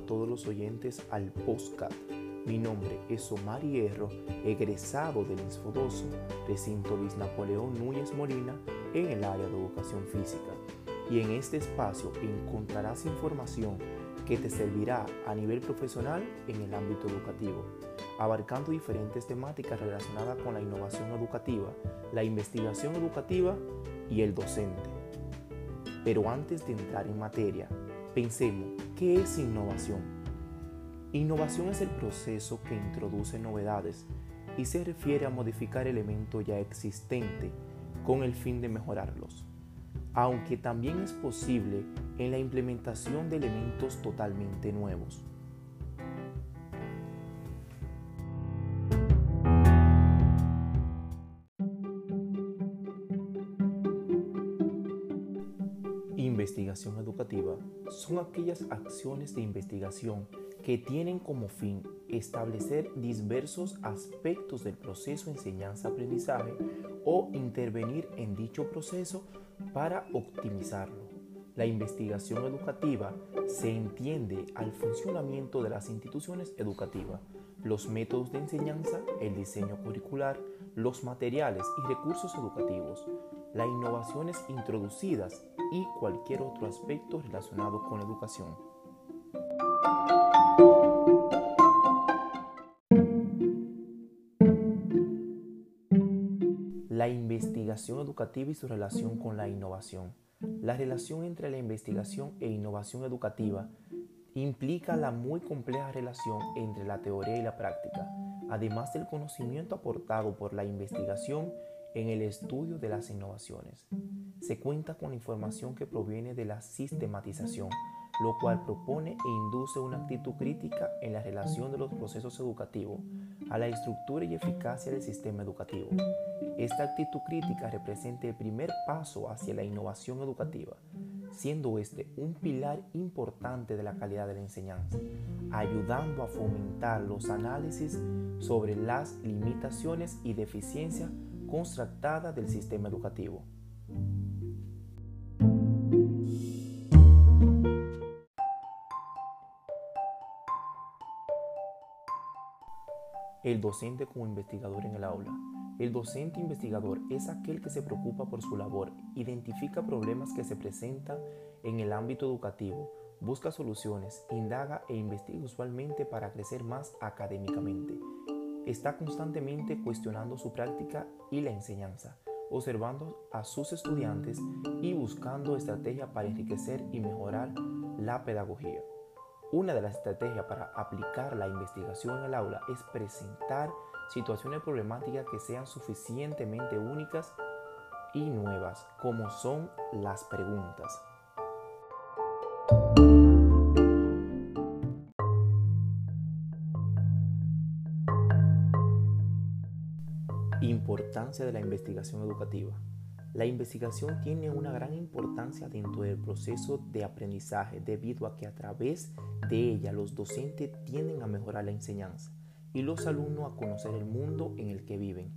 a todos los oyentes al podcast. Mi nombre es Omar Hierro, egresado del Insfodoso, recinto Luis Napoleón Núñez Molina, en el área de educación física. Y en este espacio encontrarás información que te servirá a nivel profesional en el ámbito educativo, abarcando diferentes temáticas relacionadas con la innovación educativa, la investigación educativa y el docente. Pero antes de entrar en materia, pensemos, ¿qué es innovación? Innovación es el proceso que introduce novedades y se refiere a modificar elementos ya existentes con el fin de mejorarlos, aunque también es posible en la implementación de elementos totalmente nuevos. Investigación educativa son aquellas acciones de investigación que tienen como fin establecer diversos aspectos del proceso enseñanza-aprendizaje o intervenir en dicho proceso para optimizarlo. La investigación educativa se entiende al funcionamiento de las instituciones educativas, los métodos de enseñanza, el diseño curricular, los materiales y recursos educativos, las innovaciones introducidas y cualquier otro aspecto relacionado con la educación. La investigación educativa y su relación con la innovación. La relación entre la investigación e innovación educativa implica la muy compleja relación entre la teoría y la práctica, además del conocimiento aportado por la investigación en el estudio de las innovaciones. Se cuenta con información que proviene de la sistematización, lo cual propone e induce una actitud crítica en la relación de los procesos educativos a la estructura y eficacia del sistema educativo. Esta actitud crítica representa el primer paso hacia la innovación educativa, siendo este un pilar importante de la calidad de la enseñanza, ayudando a fomentar los análisis sobre las limitaciones y deficiencias constractadas del sistema educativo. El docente como investigador en el aula. El docente investigador es aquel que se preocupa por su labor, identifica problemas que se presentan en el ámbito educativo, busca soluciones, indaga e investiga usualmente para crecer más académicamente. Está constantemente cuestionando su práctica y la enseñanza, observando a sus estudiantes y buscando estrategias para enriquecer y mejorar la pedagogía. Una de las estrategias para aplicar la investigación en el aula es presentar situaciones problemáticas que sean suficientemente únicas y nuevas, como son las preguntas. Importancia de la investigación educativa. La investigación tiene una gran importancia dentro del proceso de aprendizaje debido a que a través de ella los docentes tienden a mejorar la enseñanza y los alumnos a conocer el mundo en el que viven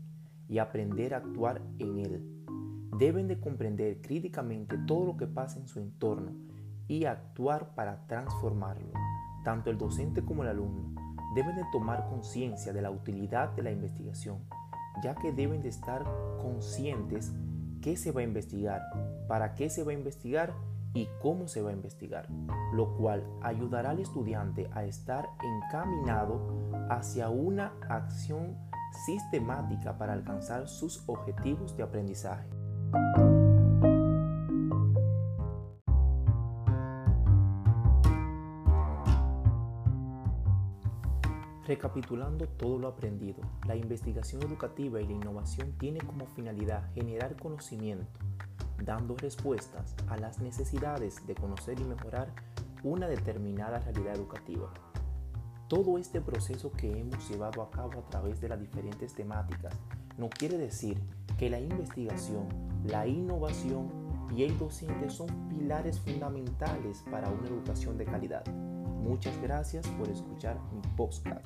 y aprender a actuar en él. Deben de comprender críticamente todo lo que pasa en su entorno y actuar para transformarlo. Tanto el docente como el alumno deben de tomar conciencia de la utilidad de la investigación, ya que deben de estar conscientes qué se va a investigar, para qué se va a investigar y cómo se va a investigar, lo cual ayudará al estudiante a estar encaminado hacia una acción sistemática para alcanzar sus objetivos de aprendizaje. Recapitulando todo lo aprendido, la investigación educativa y la innovación tiene como finalidad generar conocimiento, dando respuestas a las necesidades de conocer y mejorar una determinada realidad educativa. Todo este proceso que hemos llevado a cabo a través de las diferentes temáticas no quiere decir que la investigación, la innovación y el docente son pilares fundamentales para una educación de calidad. Muchas gracias por escuchar mi podcast.